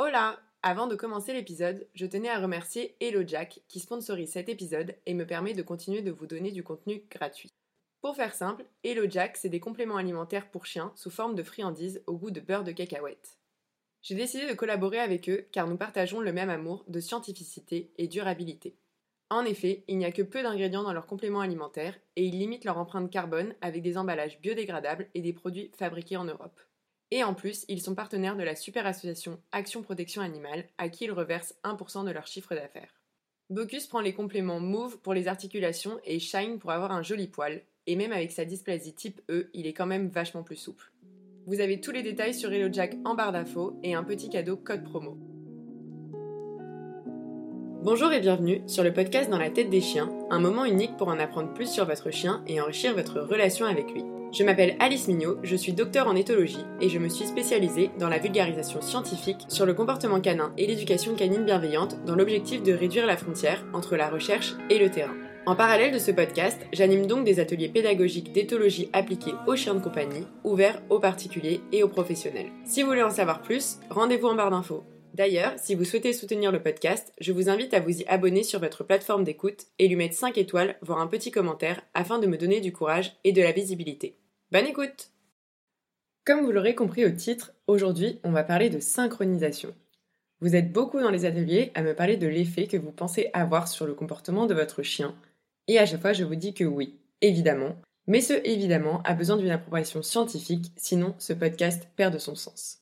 Hola Avant de commencer l'épisode, je tenais à remercier Hello Jack qui sponsorise cet épisode et me permet de continuer de vous donner du contenu gratuit. Pour faire simple, Hello Jack, c'est des compléments alimentaires pour chiens sous forme de friandises au goût de beurre de cacahuète. J'ai décidé de collaborer avec eux car nous partageons le même amour de scientificité et durabilité. En effet, il n'y a que peu d'ingrédients dans leurs compléments alimentaires et ils limitent leur empreinte carbone avec des emballages biodégradables et des produits fabriqués en Europe. Et en plus, ils sont partenaires de la super association Action Protection Animale, à qui ils reversent 1% de leur chiffre d'affaires. Bocus prend les compléments Move pour les articulations et Shine pour avoir un joli poil, et même avec sa dysplasie type E, il est quand même vachement plus souple. Vous avez tous les détails sur HelloJack en barre d'infos et un petit cadeau code promo. Bonjour et bienvenue sur le podcast Dans la tête des chiens, un moment unique pour en apprendre plus sur votre chien et enrichir votre relation avec lui. Je m'appelle Alice Mignot, je suis docteur en éthologie et je me suis spécialisée dans la vulgarisation scientifique sur le comportement canin et l'éducation canine bienveillante dans l'objectif de réduire la frontière entre la recherche et le terrain. En parallèle de ce podcast, j'anime donc des ateliers pédagogiques d'éthologie appliqués aux chiens de compagnie, ouverts aux particuliers et aux professionnels. Si vous voulez en savoir plus, rendez-vous en barre d'infos. D'ailleurs, si vous souhaitez soutenir le podcast, je vous invite à vous y abonner sur votre plateforme d'écoute et lui mettre 5 étoiles, voire un petit commentaire, afin de me donner du courage et de la visibilité. Bonne écoute Comme vous l'aurez compris au titre, aujourd'hui on va parler de synchronisation. Vous êtes beaucoup dans les ateliers à me parler de l'effet que vous pensez avoir sur le comportement de votre chien, et à chaque fois je vous dis que oui, évidemment, mais ce évidemment a besoin d'une approbation scientifique, sinon ce podcast perd de son sens.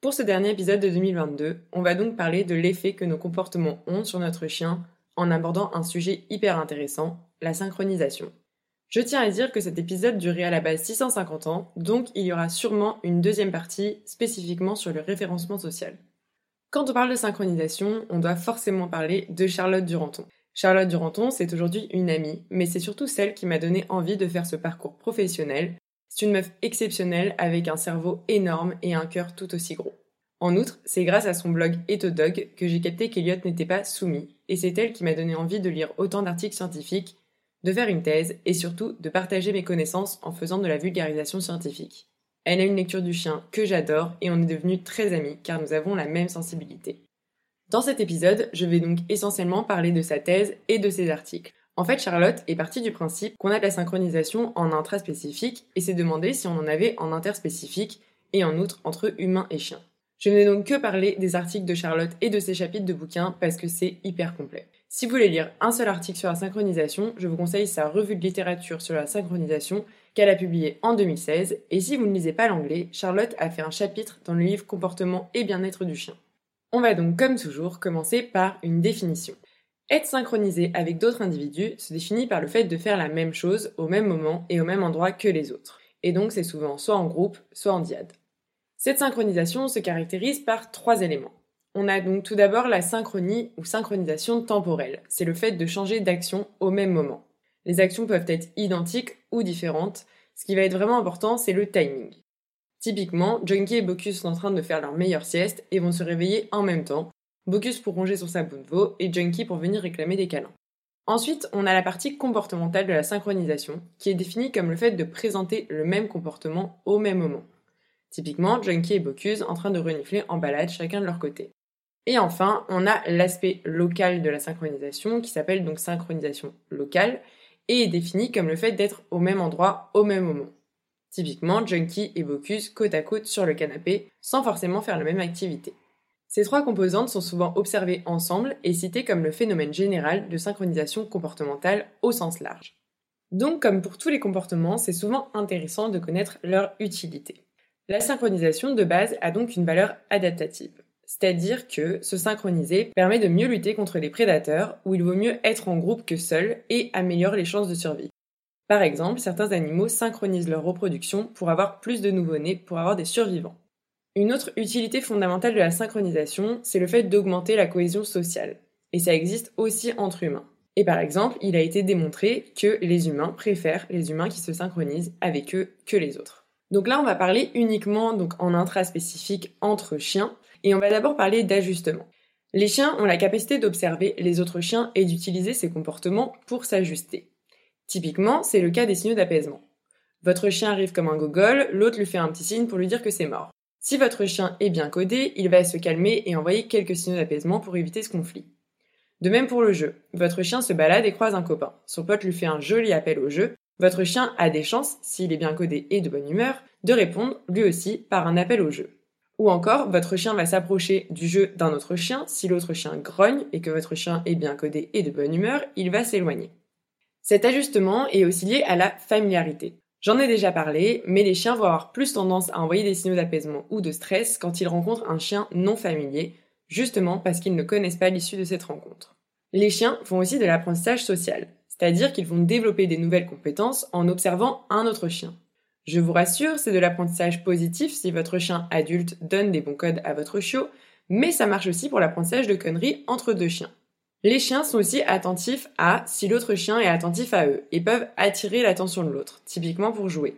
Pour ce dernier épisode de 2022, on va donc parler de l'effet que nos comportements ont sur notre chien en abordant un sujet hyper intéressant, la synchronisation. Je tiens à dire que cet épisode durait à la base 650 ans, donc il y aura sûrement une deuxième partie spécifiquement sur le référencement social. Quand on parle de synchronisation, on doit forcément parler de Charlotte Duranton. Charlotte Duranton, c'est aujourd'hui une amie, mais c'est surtout celle qui m'a donné envie de faire ce parcours professionnel. C'est une meuf exceptionnelle avec un cerveau énorme et un cœur tout aussi gros. En outre, c'est grâce à son blog Ethodog que j'ai capté qu'Eliot n'était pas soumis, et c'est elle qui m'a donné envie de lire autant d'articles scientifiques de faire une thèse et surtout de partager mes connaissances en faisant de la vulgarisation scientifique. Elle a une lecture du chien que j'adore et on est devenus très amis car nous avons la même sensibilité. Dans cet épisode, je vais donc essentiellement parler de sa thèse et de ses articles. En fait, Charlotte est partie du principe qu'on a de la synchronisation en intraspécifique et s'est demandé si on en avait en interspécifique et en outre entre humains et chiens. Je n'ai donc que parler des articles de Charlotte et de ses chapitres de bouquins parce que c'est hyper complet. Si vous voulez lire un seul article sur la synchronisation, je vous conseille sa revue de littérature sur la synchronisation qu'elle a publiée en 2016. Et si vous ne lisez pas l'anglais, Charlotte a fait un chapitre dans le livre Comportement et bien-être du chien. On va donc, comme toujours, commencer par une définition. Être synchronisé avec d'autres individus se définit par le fait de faire la même chose au même moment et au même endroit que les autres. Et donc c'est souvent soit en groupe, soit en diade. Cette synchronisation se caractérise par trois éléments. On a donc tout d'abord la synchronie ou synchronisation temporelle. C'est le fait de changer d'action au même moment. Les actions peuvent être identiques ou différentes. Ce qui va être vraiment important, c'est le timing. Typiquement, Junkie et Bocus sont en train de faire leur meilleure sieste et vont se réveiller en même temps. Bocus pour ronger sur sa bout de veau et Junkie pour venir réclamer des câlins. Ensuite, on a la partie comportementale de la synchronisation, qui est définie comme le fait de présenter le même comportement au même moment. Typiquement, Junkie et Bocuse en train de renifler en balade chacun de leur côté. Et enfin, on a l'aspect local de la synchronisation qui s'appelle donc synchronisation locale et est défini comme le fait d'être au même endroit au même moment. Typiquement, Junkie et Bocuse côte à côte sur le canapé sans forcément faire la même activité. Ces trois composantes sont souvent observées ensemble et citées comme le phénomène général de synchronisation comportementale au sens large. Donc, comme pour tous les comportements, c'est souvent intéressant de connaître leur utilité. La synchronisation de base a donc une valeur adaptative. C'est-à-dire que se synchroniser permet de mieux lutter contre les prédateurs, où il vaut mieux être en groupe que seul, et améliore les chances de survie. Par exemple, certains animaux synchronisent leur reproduction pour avoir plus de nouveau-nés, pour avoir des survivants. Une autre utilité fondamentale de la synchronisation, c'est le fait d'augmenter la cohésion sociale. Et ça existe aussi entre humains. Et par exemple, il a été démontré que les humains préfèrent les humains qui se synchronisent avec eux que les autres. Donc là, on va parler uniquement en intraspécifique entre chiens, et on va d'abord parler d'ajustement. Les chiens ont la capacité d'observer les autres chiens et d'utiliser ces comportements pour s'ajuster. Typiquement, c'est le cas des signaux d'apaisement. Votre chien arrive comme un gogol, l'autre lui fait un petit signe pour lui dire que c'est mort. Si votre chien est bien codé, il va se calmer et envoyer quelques signaux d'apaisement pour éviter ce conflit. De même pour le jeu. Votre chien se balade et croise un copain. Son pote lui fait un joli appel au jeu. Votre chien a des chances, s'il est bien codé et de bonne humeur, de répondre, lui aussi, par un appel au jeu. Ou encore, votre chien va s'approcher du jeu d'un autre chien. Si l'autre chien grogne et que votre chien est bien codé et de bonne humeur, il va s'éloigner. Cet ajustement est aussi lié à la familiarité. J'en ai déjà parlé, mais les chiens vont avoir plus tendance à envoyer des signaux d'apaisement ou de stress quand ils rencontrent un chien non familier, justement parce qu'ils ne connaissent pas l'issue de cette rencontre. Les chiens font aussi de l'apprentissage social, c'est-à-dire qu'ils vont développer des nouvelles compétences en observant un autre chien. Je vous rassure, c'est de l'apprentissage positif si votre chien adulte donne des bons codes à votre chiot, mais ça marche aussi pour l'apprentissage de conneries entre deux chiens. Les chiens sont aussi attentifs à si l'autre chien est attentif à eux et peuvent attirer l'attention de l'autre, typiquement pour jouer.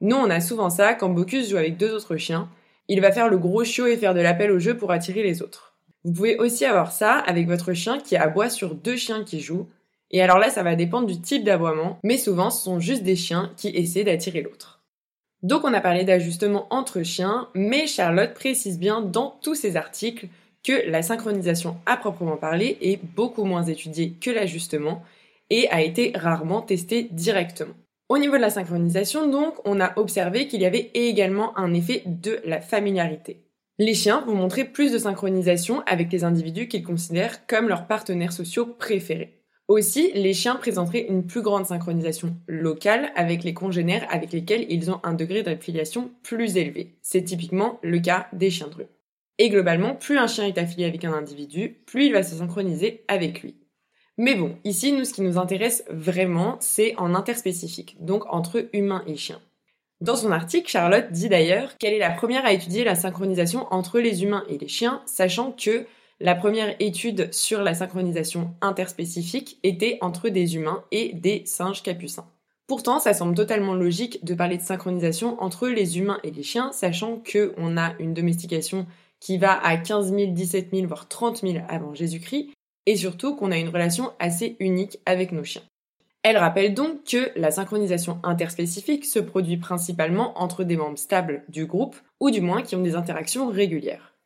Nous, on a souvent ça quand Bocus joue avec deux autres chiens. Il va faire le gros chiot et faire de l'appel au jeu pour attirer les autres. Vous pouvez aussi avoir ça avec votre chien qui aboie sur deux chiens qui jouent. Et alors là, ça va dépendre du type d'aboiement, mais souvent ce sont juste des chiens qui essaient d'attirer l'autre. Donc on a parlé d'ajustement entre chiens, mais Charlotte précise bien dans tous ses articles que la synchronisation à proprement parler est beaucoup moins étudiée que l'ajustement et a été rarement testée directement. Au niveau de la synchronisation, donc, on a observé qu'il y avait également un effet de la familiarité. Les chiens vont montrer plus de synchronisation avec les individus qu'ils considèrent comme leurs partenaires sociaux préférés. Aussi, les chiens présenteraient une plus grande synchronisation locale avec les congénères avec lesquels ils ont un degré d'affiliation plus élevé. C'est typiquement le cas des chiens de rue. Et globalement, plus un chien est affilié avec un individu, plus il va se synchroniser avec lui. Mais bon, ici, nous, ce qui nous intéresse vraiment, c'est en interspécifique, donc entre humains et chiens. Dans son article, Charlotte dit d'ailleurs qu'elle est la première à étudier la synchronisation entre les humains et les chiens, sachant que la première étude sur la synchronisation interspécifique était entre des humains et des singes capucins. Pourtant, ça semble totalement logique de parler de synchronisation entre les humains et les chiens, sachant qu'on a une domestication qui va à 15 000, 17 000, voire 30 000 avant Jésus-Christ, et surtout qu'on a une relation assez unique avec nos chiens. Elle rappelle donc que la synchronisation interspécifique se produit principalement entre des membres stables du groupe, ou du moins qui ont des interactions régulières.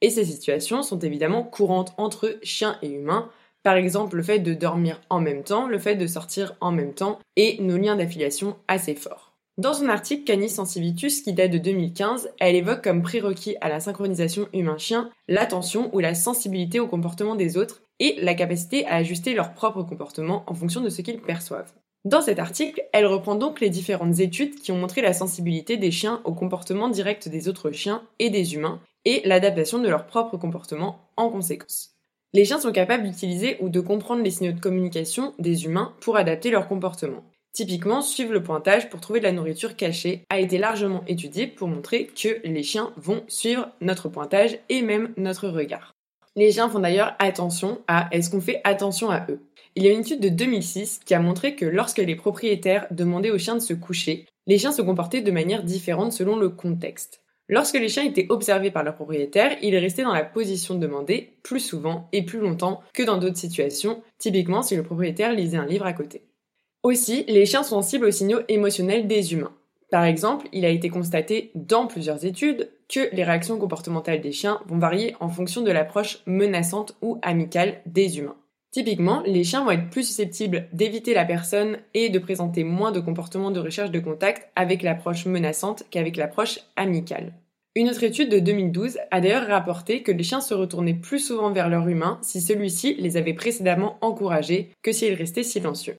Et ces situations sont évidemment courantes entre chiens et humains, par exemple le fait de dormir en même temps, le fait de sortir en même temps, et nos liens d'affiliation assez forts. Dans son article Canis Sensivitus, qui date de 2015, elle évoque comme prérequis à la synchronisation humain-chien l'attention ou la sensibilité au comportement des autres et la capacité à ajuster leur propre comportement en fonction de ce qu'ils perçoivent. Dans cet article, elle reprend donc les différentes études qui ont montré la sensibilité des chiens au comportement direct des autres chiens et des humains et l'adaptation de leur propre comportement en conséquence. Les chiens sont capables d'utiliser ou de comprendre les signaux de communication des humains pour adapter leur comportement. Typiquement, suivre le pointage pour trouver de la nourriture cachée a été largement étudié pour montrer que les chiens vont suivre notre pointage et même notre regard. Les chiens font d'ailleurs attention à est-ce qu'on fait attention à eux? Il y a une étude de 2006 qui a montré que lorsque les propriétaires demandaient aux chiens de se coucher, les chiens se comportaient de manière différente selon le contexte. Lorsque les chiens étaient observés par leurs propriétaires, ils restaient dans la position demandée plus souvent et plus longtemps que dans d'autres situations, typiquement si le propriétaire lisait un livre à côté. Aussi, les chiens sont sensibles aux signaux émotionnels des humains. Par exemple, il a été constaté dans plusieurs études que les réactions comportementales des chiens vont varier en fonction de l'approche menaçante ou amicale des humains. Typiquement, les chiens vont être plus susceptibles d'éviter la personne et de présenter moins de comportements de recherche de contact avec l'approche menaçante qu'avec l'approche amicale. Une autre étude de 2012 a d'ailleurs rapporté que les chiens se retournaient plus souvent vers leur humain si celui-ci les avait précédemment encouragés que s'ils restaient silencieux.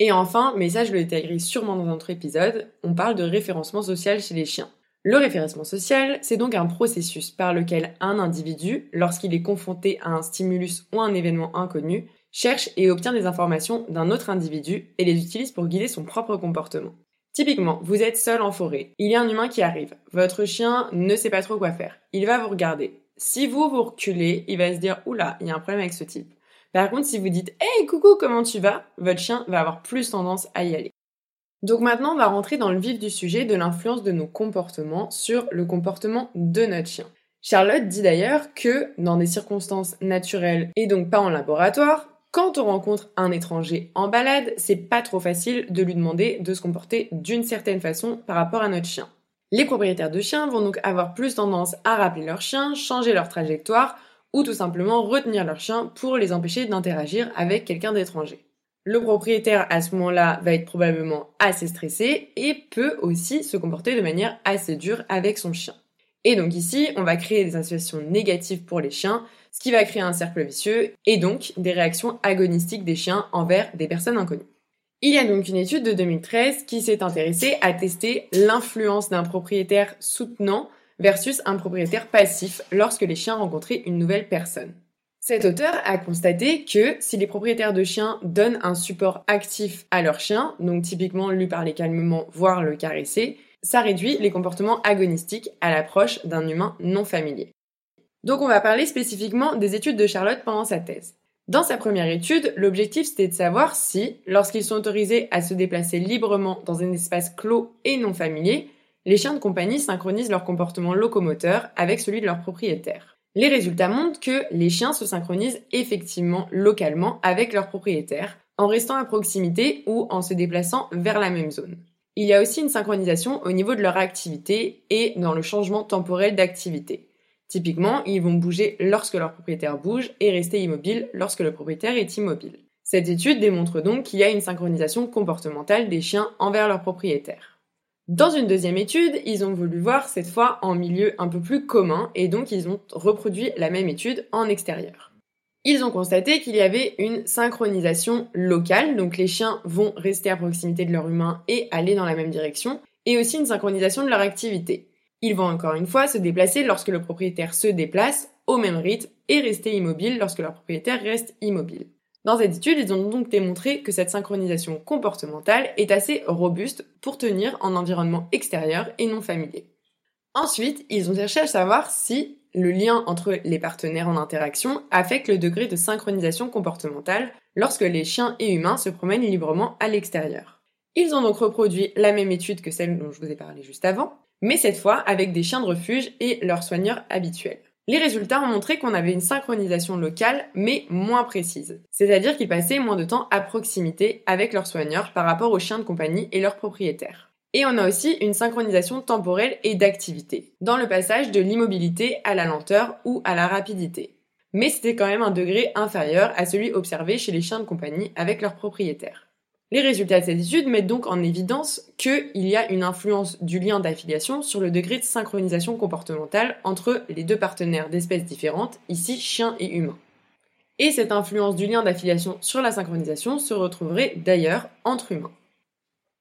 Et enfin, mais ça je le détaillerai sûrement dans un autre épisode, on parle de référencement social chez les chiens. Le référencement social, c'est donc un processus par lequel un individu, lorsqu'il est confronté à un stimulus ou un événement inconnu, cherche et obtient des informations d'un autre individu et les utilise pour guider son propre comportement. Typiquement, vous êtes seul en forêt, il y a un humain qui arrive, votre chien ne sait pas trop quoi faire, il va vous regarder. Si vous vous reculez, il va se dire oula, il y a un problème avec ce type. Par contre, si vous dites Hey coucou, comment tu vas? Votre chien va avoir plus tendance à y aller. Donc maintenant, on va rentrer dans le vif du sujet de l'influence de nos comportements sur le comportement de notre chien. Charlotte dit d'ailleurs que dans des circonstances naturelles et donc pas en laboratoire, quand on rencontre un étranger en balade, c'est pas trop facile de lui demander de se comporter d'une certaine façon par rapport à notre chien. Les propriétaires de chiens vont donc avoir plus tendance à rappeler leur chien, changer leur trajectoire ou tout simplement retenir leur chien pour les empêcher d'interagir avec quelqu'un d'étranger. Le propriétaire à ce moment-là va être probablement assez stressé et peut aussi se comporter de manière assez dure avec son chien. Et donc ici, on va créer des situations négatives pour les chiens, ce qui va créer un cercle vicieux et donc des réactions agonistiques des chiens envers des personnes inconnues. Il y a donc une étude de 2013 qui s'est intéressée à tester l'influence d'un propriétaire soutenant versus un propriétaire passif lorsque les chiens rencontraient une nouvelle personne. Cet auteur a constaté que si les propriétaires de chiens donnent un support actif à leur chien, donc typiquement lui parler calmement, voire le caresser, ça réduit les comportements agonistiques à l'approche d'un humain non familier. Donc on va parler spécifiquement des études de Charlotte pendant sa thèse. Dans sa première étude, l'objectif c'était de savoir si, lorsqu'ils sont autorisés à se déplacer librement dans un espace clos et non familier, les chiens de compagnie synchronisent leur comportement locomoteur avec celui de leur propriétaire. Les résultats montrent que les chiens se synchronisent effectivement localement avec leur propriétaire, en restant à proximité ou en se déplaçant vers la même zone. Il y a aussi une synchronisation au niveau de leur activité et dans le changement temporel d'activité. Typiquement, ils vont bouger lorsque leur propriétaire bouge et rester immobile lorsque le propriétaire est immobile. Cette étude démontre donc qu'il y a une synchronisation comportementale des chiens envers leur propriétaire. Dans une deuxième étude, ils ont voulu voir cette fois en milieu un peu plus commun et donc ils ont reproduit la même étude en extérieur. Ils ont constaté qu'il y avait une synchronisation locale, donc les chiens vont rester à proximité de leur humain et aller dans la même direction, et aussi une synchronisation de leur activité. Ils vont encore une fois se déplacer lorsque le propriétaire se déplace au même rythme et rester immobile lorsque leur propriétaire reste immobile. Dans cette étude, ils ont donc démontré que cette synchronisation comportementale est assez robuste pour tenir en environnement extérieur et non familier. Ensuite, ils ont cherché à savoir si le lien entre les partenaires en interaction affecte le degré de synchronisation comportementale lorsque les chiens et humains se promènent librement à l'extérieur. Ils ont donc reproduit la même étude que celle dont je vous ai parlé juste avant, mais cette fois avec des chiens de refuge et leurs soigneurs habituels. Les résultats ont montré qu'on avait une synchronisation locale, mais moins précise. C'est-à-dire qu'ils passaient moins de temps à proximité avec leurs soigneurs par rapport aux chiens de compagnie et leurs propriétaires. Et on a aussi une synchronisation temporelle et d'activité, dans le passage de l'immobilité à la lenteur ou à la rapidité. Mais c'était quand même un degré inférieur à celui observé chez les chiens de compagnie avec leurs propriétaires. Les résultats de cette étude mettent donc en évidence qu'il y a une influence du lien d'affiliation sur le degré de synchronisation comportementale entre les deux partenaires d'espèces différentes, ici chiens et humains. Et cette influence du lien d'affiliation sur la synchronisation se retrouverait d'ailleurs entre humains.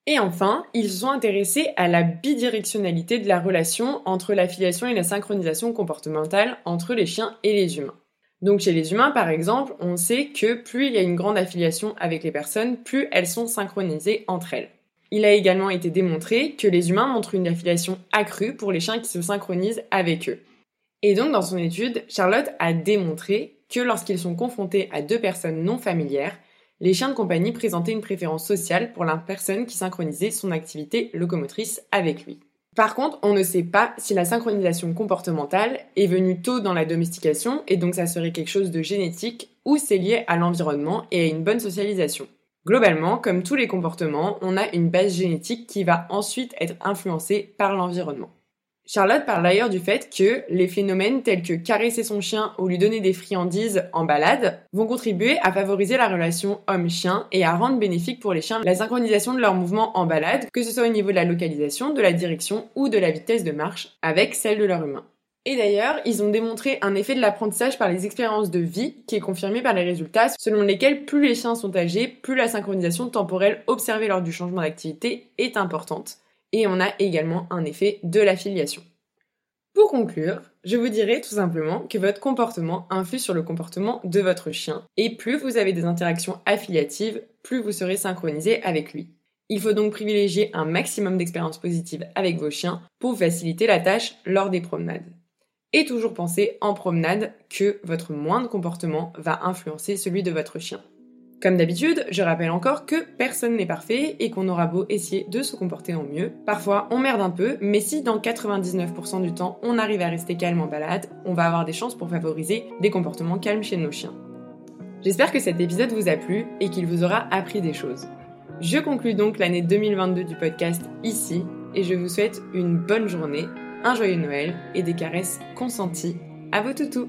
Et enfin, ils se sont intéressés à la bidirectionnalité de la relation entre l'affiliation et la synchronisation comportementale entre les chiens et les humains. Donc chez les humains, par exemple, on sait que plus il y a une grande affiliation avec les personnes, plus elles sont synchronisées entre elles. Il a également été démontré que les humains montrent une affiliation accrue pour les chiens qui se synchronisent avec eux. Et donc dans son étude, Charlotte a démontré que lorsqu'ils sont confrontés à deux personnes non familières, les chiens de compagnie présentaient une préférence sociale pour la personne qui synchronisait son activité locomotrice avec lui. Par contre, on ne sait pas si la synchronisation comportementale est venue tôt dans la domestication et donc ça serait quelque chose de génétique ou c'est lié à l'environnement et à une bonne socialisation. Globalement, comme tous les comportements, on a une base génétique qui va ensuite être influencée par l'environnement. Charlotte parle d'ailleurs du fait que les phénomènes tels que caresser son chien ou lui donner des friandises en balade vont contribuer à favoriser la relation homme-chien et à rendre bénéfique pour les chiens la synchronisation de leurs mouvements en balade, que ce soit au niveau de la localisation, de la direction ou de la vitesse de marche, avec celle de leur humain. Et d'ailleurs, ils ont démontré un effet de l'apprentissage par les expériences de vie qui est confirmé par les résultats selon lesquels plus les chiens sont âgés, plus la synchronisation temporelle observée lors du changement d'activité est importante et on a également un effet de l'affiliation. Pour conclure, je vous dirais tout simplement que votre comportement influe sur le comportement de votre chien, et plus vous avez des interactions affiliatives, plus vous serez synchronisé avec lui. Il faut donc privilégier un maximum d'expériences positives avec vos chiens pour faciliter la tâche lors des promenades. Et toujours penser en promenade que votre moindre comportement va influencer celui de votre chien. Comme d'habitude, je rappelle encore que personne n'est parfait et qu'on aura beau essayer de se comporter en mieux. Parfois, on merde un peu, mais si dans 99% du temps, on arrive à rester calme en balade, on va avoir des chances pour favoriser des comportements calmes chez nos chiens. J'espère que cet épisode vous a plu et qu'il vous aura appris des choses. Je conclus donc l'année 2022 du podcast ici et je vous souhaite une bonne journée, un joyeux Noël et des caresses consenties à vos toutous.